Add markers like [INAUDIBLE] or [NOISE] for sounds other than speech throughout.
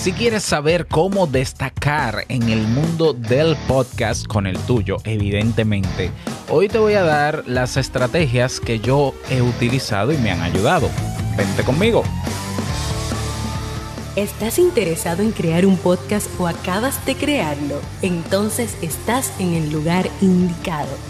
Si quieres saber cómo destacar en el mundo del podcast con el tuyo, evidentemente, hoy te voy a dar las estrategias que yo he utilizado y me han ayudado. Vente conmigo. ¿Estás interesado en crear un podcast o acabas de crearlo? Entonces estás en el lugar indicado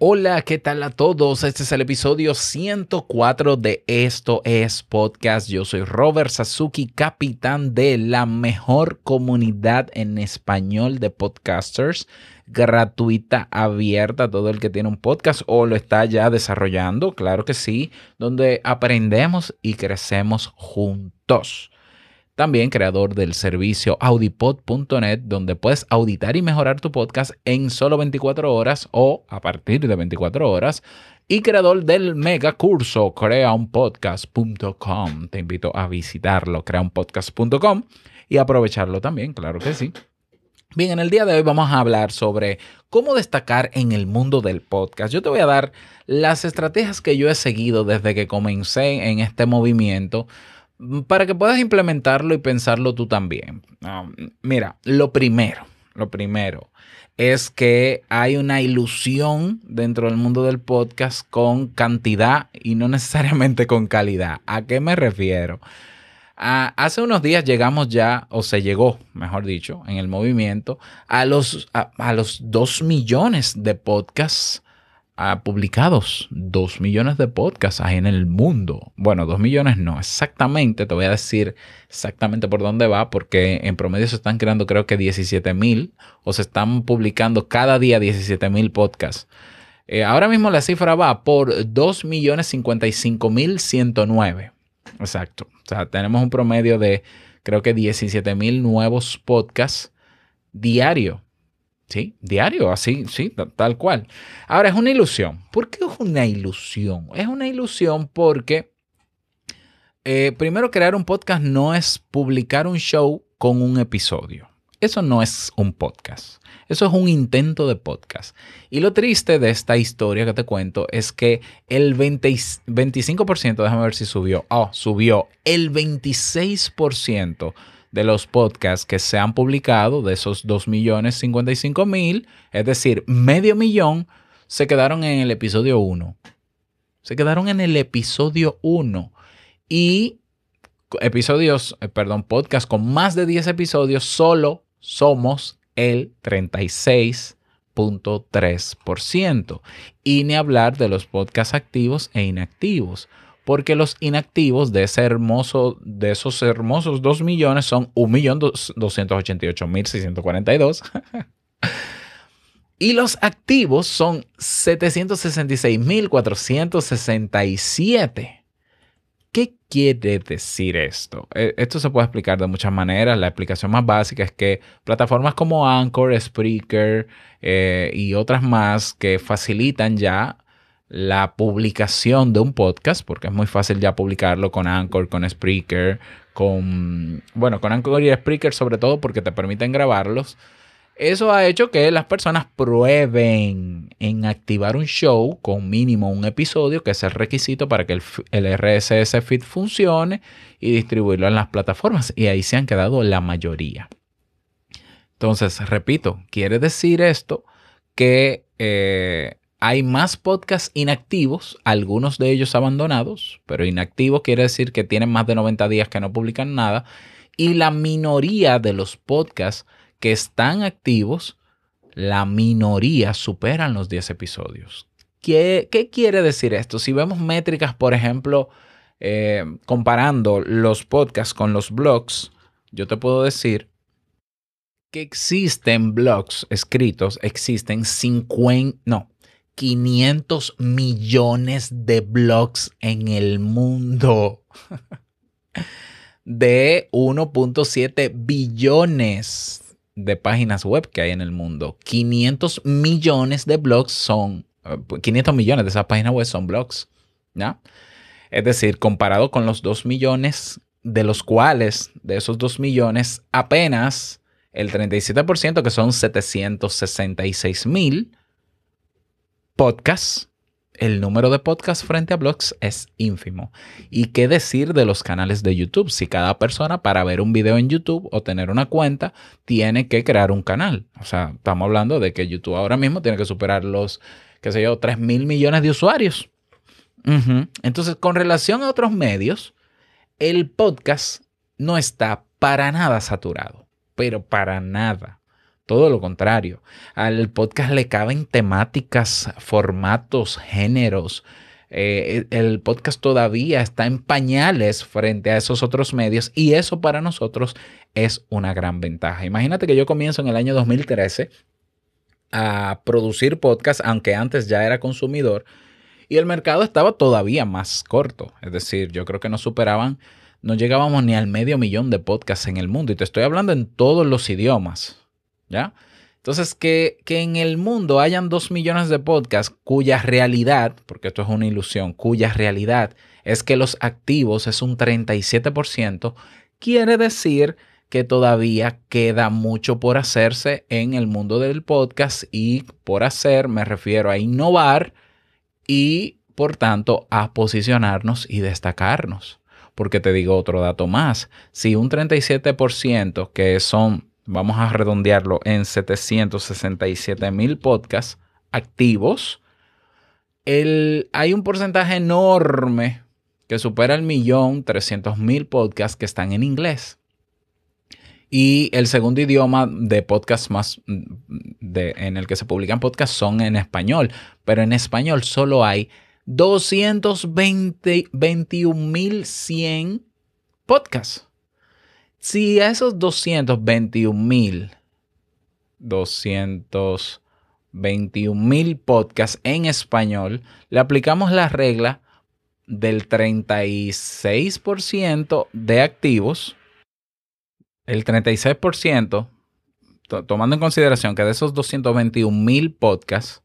Hola, ¿qué tal a todos? Este es el episodio 104 de Esto es Podcast. Yo soy Robert Sasuki, capitán de la mejor comunidad en español de podcasters, gratuita, abierta a todo el que tiene un podcast o lo está ya desarrollando, claro que sí, donde aprendemos y crecemos juntos. También creador del servicio audipod.net, donde puedes auditar y mejorar tu podcast en solo 24 horas o a partir de 24 horas. Y creador del mega curso creaunpodcast.com. Te invito a visitarlo, creaunpodcast.com y aprovecharlo también, claro que sí. Bien, en el día de hoy vamos a hablar sobre cómo destacar en el mundo del podcast. Yo te voy a dar las estrategias que yo he seguido desde que comencé en este movimiento para que puedas implementarlo y pensarlo tú también. mira, lo primero, lo primero es que hay una ilusión dentro del mundo del podcast con cantidad y no necesariamente con calidad. ¿A qué me refiero? hace unos días llegamos ya, o se llegó, mejor dicho, en el movimiento, a los, a, a los 2 millones de podcasts ha publicados 2 millones de podcasts ahí en el mundo. Bueno, 2 millones no, exactamente, te voy a decir exactamente por dónde va, porque en promedio se están creando creo que 17 mil o se están publicando cada día 17 mil podcasts. Eh, ahora mismo la cifra va por 2 millones 55 mil 109. Exacto. O sea, tenemos un promedio de creo que 17 mil nuevos podcasts diario. Sí, diario, así, sí, tal cual. Ahora, es una ilusión. ¿Por qué es una ilusión? Es una ilusión porque, eh, primero, crear un podcast no es publicar un show con un episodio. Eso no es un podcast. Eso es un intento de podcast. Y lo triste de esta historia que te cuento es que el 25%, déjame ver si subió, oh, subió el 26% de los podcasts que se han publicado, de esos 2 millones 55 mil, es decir, medio millón, se quedaron en el episodio 1. Se quedaron en el episodio 1. Y episodios, eh, perdón, podcast con más de 10 episodios, solo somos el 36.3%. Y ni hablar de los podcasts activos e inactivos porque los inactivos de ese hermoso, de esos hermosos 2 millones son 1.288.642. [LAUGHS] y los activos son 766.467. ¿Qué quiere decir esto? E, esto se puede explicar de muchas maneras. La explicación más básica es que plataformas como Anchor, Spreaker eh, y otras más que facilitan ya la publicación de un podcast, porque es muy fácil ya publicarlo con Anchor, con Spreaker, con, bueno, con Anchor y Spreaker sobre todo porque te permiten grabarlos. Eso ha hecho que las personas prueben en activar un show con mínimo un episodio, que es el requisito para que el, el RSS feed funcione y distribuirlo en las plataformas. Y ahí se han quedado la mayoría. Entonces, repito, quiere decir esto que eh, hay más podcasts inactivos, algunos de ellos abandonados, pero inactivos quiere decir que tienen más de 90 días que no publican nada. Y la minoría de los podcasts que están activos, la minoría superan los 10 episodios. ¿Qué, quiere decir esto? Si vemos métricas, por ejemplo, eh, comparando los podcasts con los blogs, yo te puedo decir que existen blogs escritos, existen 50, no, 500 millones de blogs en el mundo. [LAUGHS] de 1.7 billones de páginas web que hay en el mundo. 500 millones de blogs son, 500 millones de esas páginas web son blogs. Es decir, comparado con los 2 millones, de los cuales, de esos 2 millones, apenas el 37%, que son 766 mil podcasts, el número de podcasts frente a blogs es ínfimo. ¿Y qué decir de los canales de YouTube? Si cada persona para ver un video en YouTube o tener una cuenta tiene que crear un canal. O sea, estamos hablando de que YouTube ahora mismo tiene que superar los, qué sé yo, 3 mil millones de usuarios. Entonces, con relación a otros medios, el podcast no está para nada saturado, pero para nada. Todo lo contrario. Al podcast le caben temáticas, formatos, géneros. Eh, el podcast todavía está en pañales frente a esos otros medios y eso para nosotros es una gran ventaja. Imagínate que yo comienzo en el año 2013 a producir podcast, aunque antes ya era consumidor, y el mercado estaba todavía más corto. Es decir, yo creo que no superaban, no llegábamos ni al medio millón de podcasts en el mundo. Y te estoy hablando en todos los idiomas. ¿Ya? Entonces, que, que, en el mundo hayan dos millones de podcasts cuya realidad, porque esto es una ilusión, cuya realidad es que los activos es un 37%, quiere decir que todavía queda mucho por hacerse en el mundo del podcast y por hacer me refiero a innovar y por tanto a posicionarnos y destacarnos. Porque te digo otro dato más, si un 37% que son vamos a redondearlo en 767 mil podcasts activos, hay un porcentaje enorme que supera el millón, 300 mil podcasts que están en inglés. Y el segundo idioma de podcast más de, en el que se publican podcasts son en español, pero en español solo hay 221.100 podcasts. Si a esos 221 mil, 221 mil podcasts en español, le aplicamos la regla del 36% de activos, el 36%, tomando en consideración que de esos 221 mil podcasts,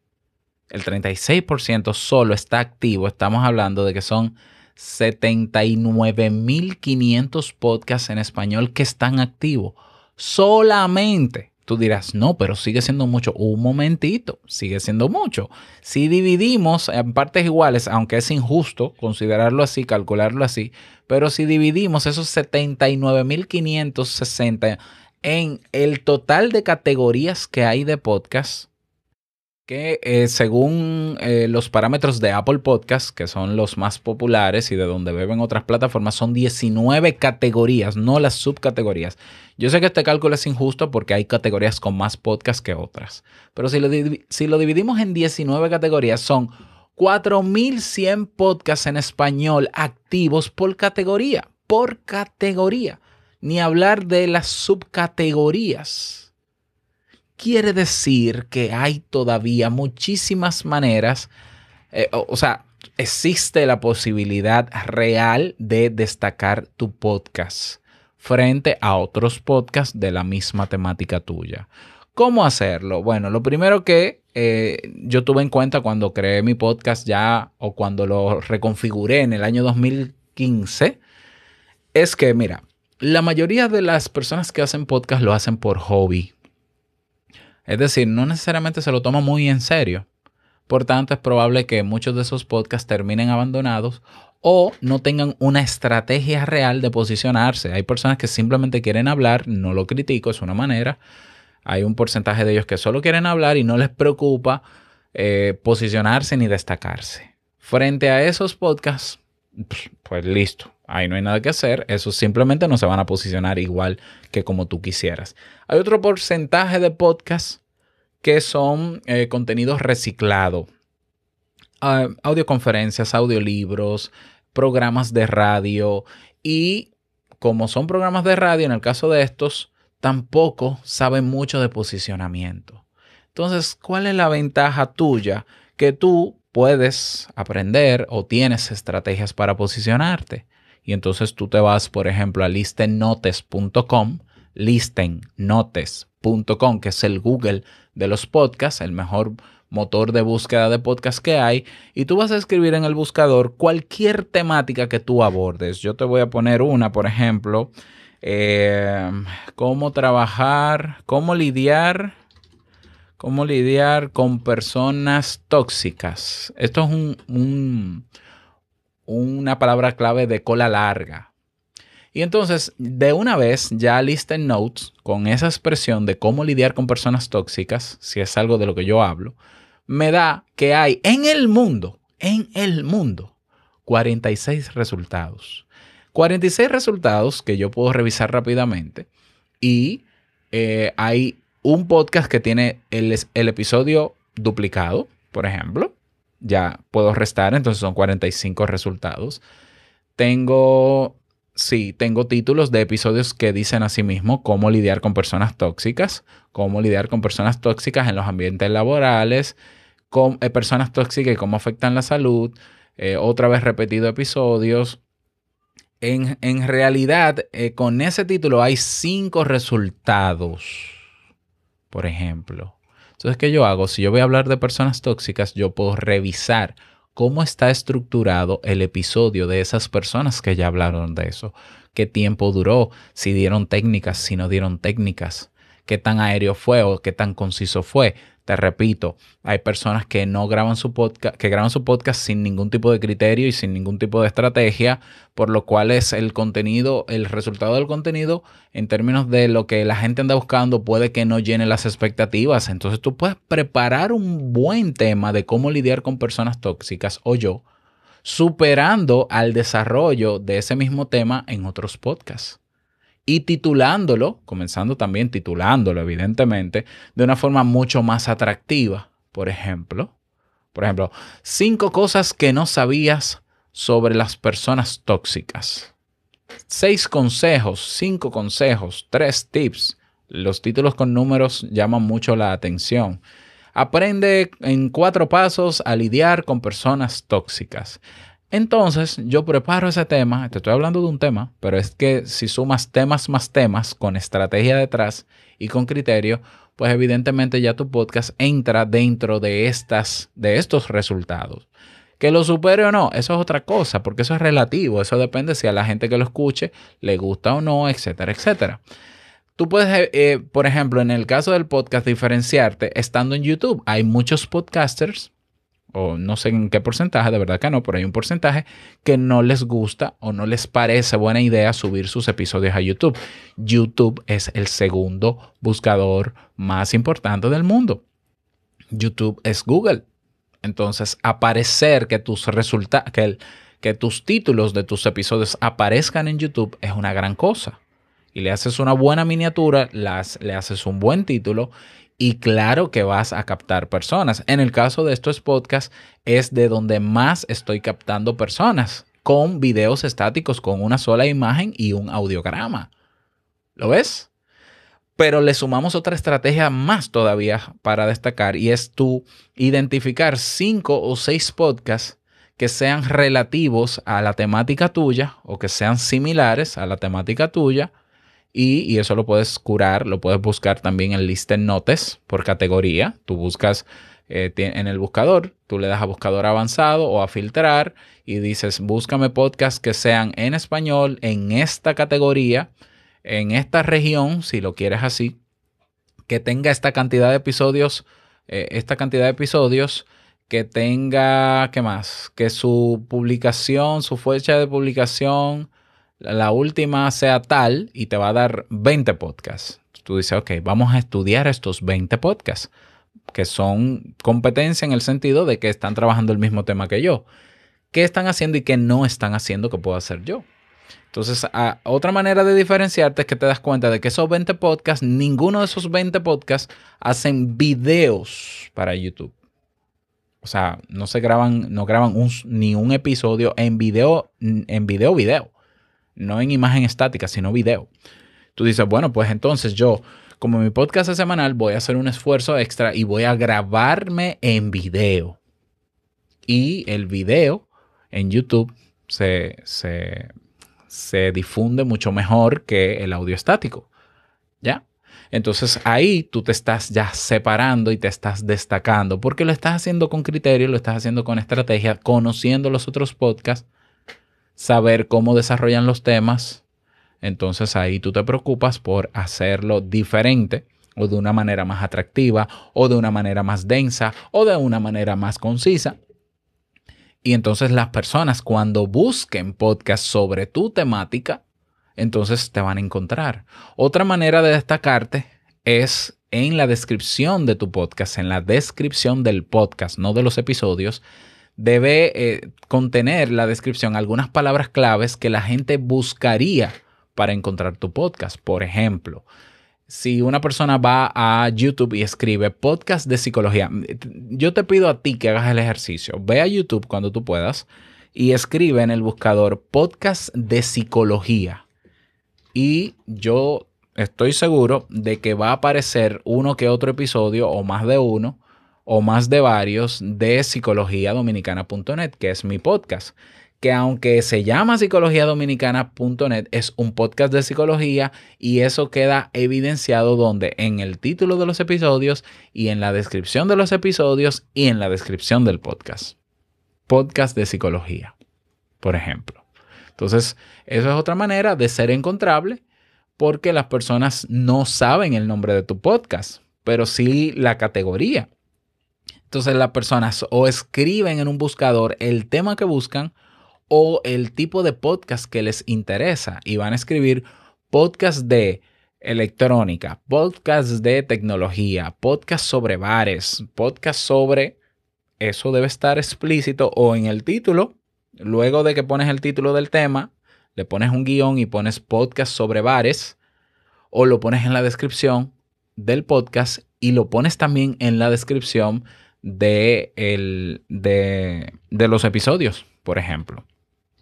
el 36% solo está activo, estamos hablando de que son 79.500 podcasts en español que están activos. Solamente. Tú dirás, no, pero sigue siendo mucho. Un momentito, sigue siendo mucho. Si dividimos en partes iguales, aunque es injusto considerarlo así, calcularlo así, pero si dividimos esos 79.560 en el total de categorías que hay de podcasts, que eh, según eh, los parámetros de Apple Podcast, que son los más populares y de donde beben otras plataformas, son 19 categorías, no las subcategorías. Yo sé que este cálculo es injusto porque hay categorías con más podcasts que otras, pero si lo, si lo dividimos en 19 categorías, son 4.100 podcasts en español activos por categoría, por categoría, ni hablar de las subcategorías quiere decir que hay todavía muchísimas maneras, eh, o, sea, existe la posibilidad real de destacar tu podcast frente a otros podcasts de la misma temática tuya. ¿Cómo hacerlo? Bueno, lo primero que eh, yo tuve en cuenta cuando creé mi podcast ya o cuando lo reconfiguré en el año 2015 es que, mira, la mayoría de las personas que hacen podcast lo hacen por hobby, es decir, no necesariamente se lo toma muy en serio. Por tanto, es probable que muchos de esos podcasts terminen abandonados o no tengan una estrategia real de posicionarse. Hay personas que simplemente quieren hablar, no lo critico, es una manera. Hay un porcentaje de ellos que solo quieren hablar y no les preocupa eh, posicionarse ni destacarse. Frente a esos podcasts, pues listo, ahí no hay nada que hacer, esos simplemente no se van a posicionar igual que como tú quisieras. Hay otro porcentaje de podcasts que son eh, contenidos reciclados, ah, audioconferencias, audiolibros, programas de radio y como son programas de radio, en el caso de estos, tampoco saben mucho de posicionamiento. Entonces, ¿cuál es la ventaja tuya? Que tú puedes aprender o tienes estrategias para posicionarte. y entonces tú te vas, por ejemplo, a listennotes.com, listennotes.com, que es el Google de los podcasts, el mejor motor de búsqueda de podcast que hay, y tú vas a escribir en el buscador cualquier temática que tú abordes. Yo te voy a poner una, por ejemplo, eh, cómo trabajar, cómo lidiar, cómo lidiar con personas tóxicas. Esto es un, una palabra clave de cola larga. Y entonces, de una vez, ya listen notes con esa expresión de cómo lidiar con personas tóxicas, si es algo de lo que yo hablo, me da que hay en el mundo, en el mundo, 46 resultados. 46 resultados que yo puedo revisar rápidamente y eh, hay un podcast que tiene el, el episodio duplicado, por ejemplo. Ya puedo restar, entonces son 45 resultados. Tengo Sí, tengo títulos de episodios que dicen así mismo cómo lidiar con personas tóxicas, cómo lidiar con personas tóxicas en los ambientes laborales, con eh, personas tóxicas y cómo afectan la salud. Eh, otra vez repetido episodios. En, realidad, eh, con ese título hay cinco resultados, por ejemplo. Entonces, ¿qué yo hago? Si yo voy a hablar de personas tóxicas, yo puedo revisar cómo está estructurado el episodio de esas personas que ya hablaron de eso, qué tiempo duró, si dieron técnicas, si no dieron técnicas, qué tan aéreo fue o qué tan conciso fue. Te repito, hay personas que no graban su podcast, que graban su podcast sin ningún tipo de criterio y sin ningún tipo de estrategia, por lo cual es el contenido, el resultado del contenido en términos de lo que la gente anda buscando puede que no llene las expectativas. Entonces tú puedes preparar un buen tema de cómo lidiar con personas tóxicas o yo, superando al desarrollo de ese mismo tema en otros podcasts y titulándolo, comenzando también titulándolo, evidentemente, de una forma mucho más atractiva. Por ejemplo, por ejemplo, cinco cosas que no sabías sobre las personas tóxicas. Seis consejos, cinco consejos, tres tips. Los títulos con números llaman mucho la atención. Aprende en cuatro pasos a lidiar con personas tóxicas. Entonces yo preparo ese tema, te estoy hablando de un tema, pero es que si sumas temas más temas con estrategia detrás y con criterio, pues evidentemente ya tu podcast entra dentro de, estas, de estos resultados. Que lo supere o no, eso es otra cosa, porque eso es relativo, eso depende si a la gente que lo escuche le gusta o no, etcétera, etcétera. Tú puedes, eh, eh, por ejemplo, en el caso del podcast, diferenciarte estando en YouTube. Hay muchos podcasters o no sé en qué porcentaje, de verdad que no, pero hay un porcentaje que no les gusta o no les parece buena idea subir sus episodios a YouTube. YouTube es el segundo buscador más importante del mundo. YouTube es Google. Entonces, aparecer que tus resultados, que, que tus títulos de tus episodios aparezcan en YouTube es una gran cosa. Y le haces una buena miniatura, las, le haces un buen título y claro que vas a captar personas. En el caso de estos podcasts es de donde más estoy captando personas con videos estáticos con una sola imagen y un audiograma. ¿Lo ves? Pero le sumamos otra estrategia más todavía para destacar y es tú identificar cinco o seis podcasts que sean relativos a la temática tuya o que sean similares a la temática tuya y, eso lo puedes curar, lo puedes buscar también en Listen Notes por categoría. Tú buscas eh, en el buscador, tú le das a buscador avanzado o a filtrar y dices, búscame podcasts que sean en español, en esta categoría, en esta región, si lo quieres así, que tenga esta cantidad de episodios, eh, esta cantidad de episodios, que tenga, ¿qué más? Que su publicación, su fecha de publicación la última sea tal y te va a dar 20 podcasts. Tú dices, ok, vamos a estudiar estos 20 podcasts, que son competencia en el sentido de que están trabajando el mismo tema que yo. ¿Qué están haciendo y qué no están haciendo que puedo hacer yo? Entonces, otra manera de diferenciarte es que te das cuenta de que esos 20 podcasts, ninguno de esos 20 podcasts hacen videos para YouTube. O sea, no se graban, no graban ni un episodio en video, en video, video no en imagen estática, sino video. Tú dices, bueno, pues entonces yo, como mi podcast es semanal, voy a hacer un esfuerzo extra y voy a grabarme en video. Y el video en YouTube se, se difunde mucho mejor que el audio estático. ¿Ya? Entonces ahí tú te estás ya separando y te estás destacando porque lo estás haciendo con criterio, lo estás haciendo con estrategia, conociendo los otros podcasts, saber cómo desarrollan los temas. Entonces ahí tú te preocupas por hacerlo diferente o de una manera más atractiva o de una manera más densa o de una manera más concisa. Y entonces las personas cuando busquen podcasts sobre tu temática, entonces te van a encontrar. Otra manera de destacarte es en la descripción de tu podcast, en la descripción del podcast, no de los episodios, debe eh, contener la descripción algunas palabras claves que la gente buscaría para encontrar tu podcast. Por ejemplo, si una persona va a YouTube y escribe podcast de psicología, yo te pido a ti que hagas el ejercicio. Ve a YouTube cuando tú puedas y escribe en el buscador podcast de psicología y yo estoy seguro de que va a aparecer uno que otro episodio o más de uno o más de varios de psicologiadominicana.net, que es mi podcast. Que aunque se llama psicologiadominicana.net, es un podcast de psicología y eso queda evidenciado donde en el título de los episodios y en la descripción de los episodios y en la descripción del podcast. Podcast de psicología, por ejemplo. Entonces, eso es otra manera de ser encontrable porque las personas no saben el nombre de tu podcast, pero sí la categoría. Entonces las personas o escriben en un buscador el tema que buscan o el tipo de podcast que les interesa y van a escribir podcast de electrónica, podcast de tecnología, podcast sobre bares, podcast sobre... Eso debe estar explícito o en el título. Luego de que pones el título del tema, le pones un guion y pones podcast sobre bares, o lo pones en la descripción del podcast y lo pones también en la descripción de, de los episodios, por ejemplo,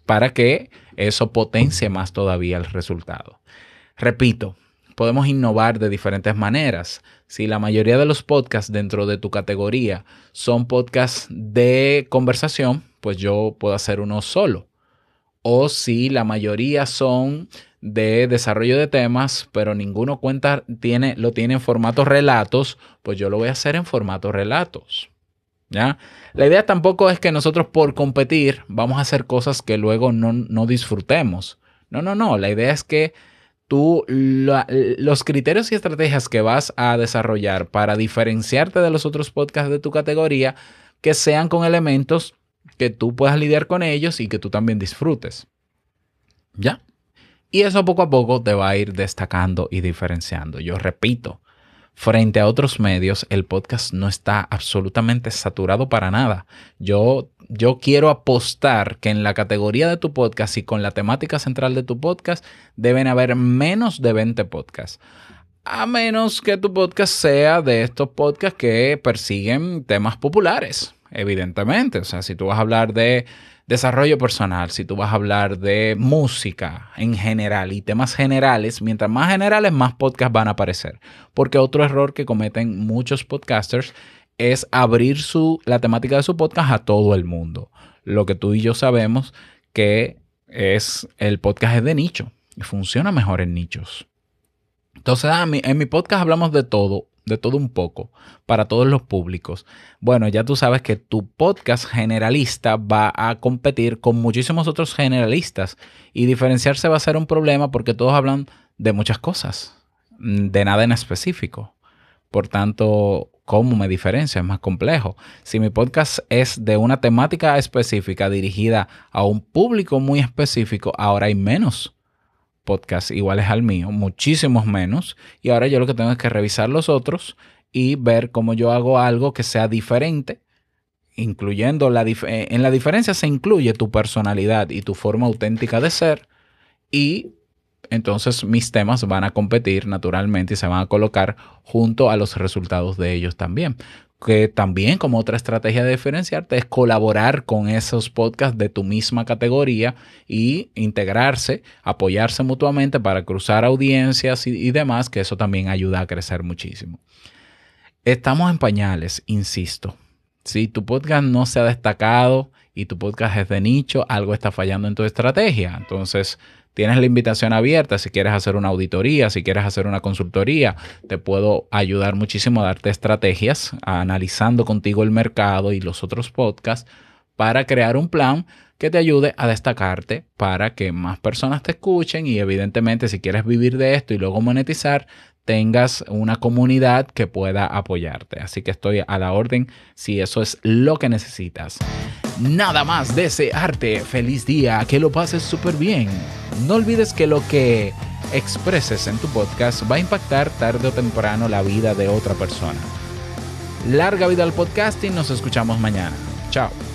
para que eso potencie más todavía el resultado. Repito, podemos innovar de diferentes maneras. Si la mayoría de los podcasts dentro de tu categoría son podcasts de conversación, pues yo puedo hacer uno solo. O si la mayoría son de desarrollo de temas, pero ninguno cuenta, tiene, lo tiene en formato relatos, pues yo lo voy a hacer en formato relatos. ¿Ya? La idea tampoco es que nosotros por competir vamos a hacer cosas que luego no, no disfrutemos. No, no, no. La idea es que tú los criterios y estrategias que vas a desarrollar para diferenciarte de los otros podcasts de tu categoría, que sean con elementos que tú puedas lidiar con ellos y que tú también disfrutes. ¿Ya? Y eso poco a poco te va a ir destacando y diferenciando. Yo repito, frente a otros medios, el podcast no está absolutamente saturado para nada. Yo, yo quiero apostar que en la categoría de tu podcast y con la temática central de tu podcast deben haber menos de 20 podcasts. A menos que tu podcast sea de estos podcasts que persiguen temas populares evidentemente. O sea, si tú vas a hablar de desarrollo personal, si tú vas a hablar de música en general y temas generales, mientras más generales, más podcasts van a aparecer. Porque otro error que cometen muchos podcasters es abrir su, la temática de su podcast a todo el mundo. Lo que tú y yo sabemos que es el podcast es de nicho y funciona mejor en nichos. Entonces, ah, en mi podcast hablamos de todo de todo un poco, para todos los públicos. Bueno, ya tú sabes que tu podcast generalista va a competir con muchísimos otros generalistas y diferenciarse va a ser un problema porque todos hablan de muchas cosas, mm, de nada en específico. Por tanto, ¿cómo me diferencio? Es más complejo. Si mi podcast es de una temática específica dirigida a un público muy específico, ahora hay menos podcast iguales al mío, muchísimos menos. Y ahora yo lo que tengo es que revisar los otros y ver cómo yo hago algo que sea diferente, incluyendo la eh, en la diferencia se incluye tu personalidad y tu forma auténtica de ser y entonces mis temas van a competir naturalmente y se van a colocar junto a los resultados de ellos también que también como otra estrategia de diferenciarte es colaborar con esos podcasts de tu misma categoría y integrarse, apoyarse mutuamente para cruzar audiencias y, demás, que eso también ayuda a crecer muchísimo. Estamos en pañales, insisto. Si tu podcast no se ha destacado y tu podcast es de nicho, algo está fallando en tu estrategia. Entonces, tienes la invitación abierta. Si quieres hacer una auditoría, si quieres hacer una consultoría, te puedo ayudar muchísimo a darte estrategias, analizando contigo el mercado y los otros podcasts para crear un plan que te ayude a destacarte para que más personas te escuchen y evidentemente si quieres vivir de esto y luego monetizar, tengas una comunidad que pueda apoyarte. Así que estoy a la orden si eso es lo que necesitas. Nada más desearte feliz día, que lo pases súper bien. No olvides que lo que expreses en tu podcast va a impactar tarde o temprano la vida de otra persona. Larga vida al podcasting, nos escuchamos mañana. Chao.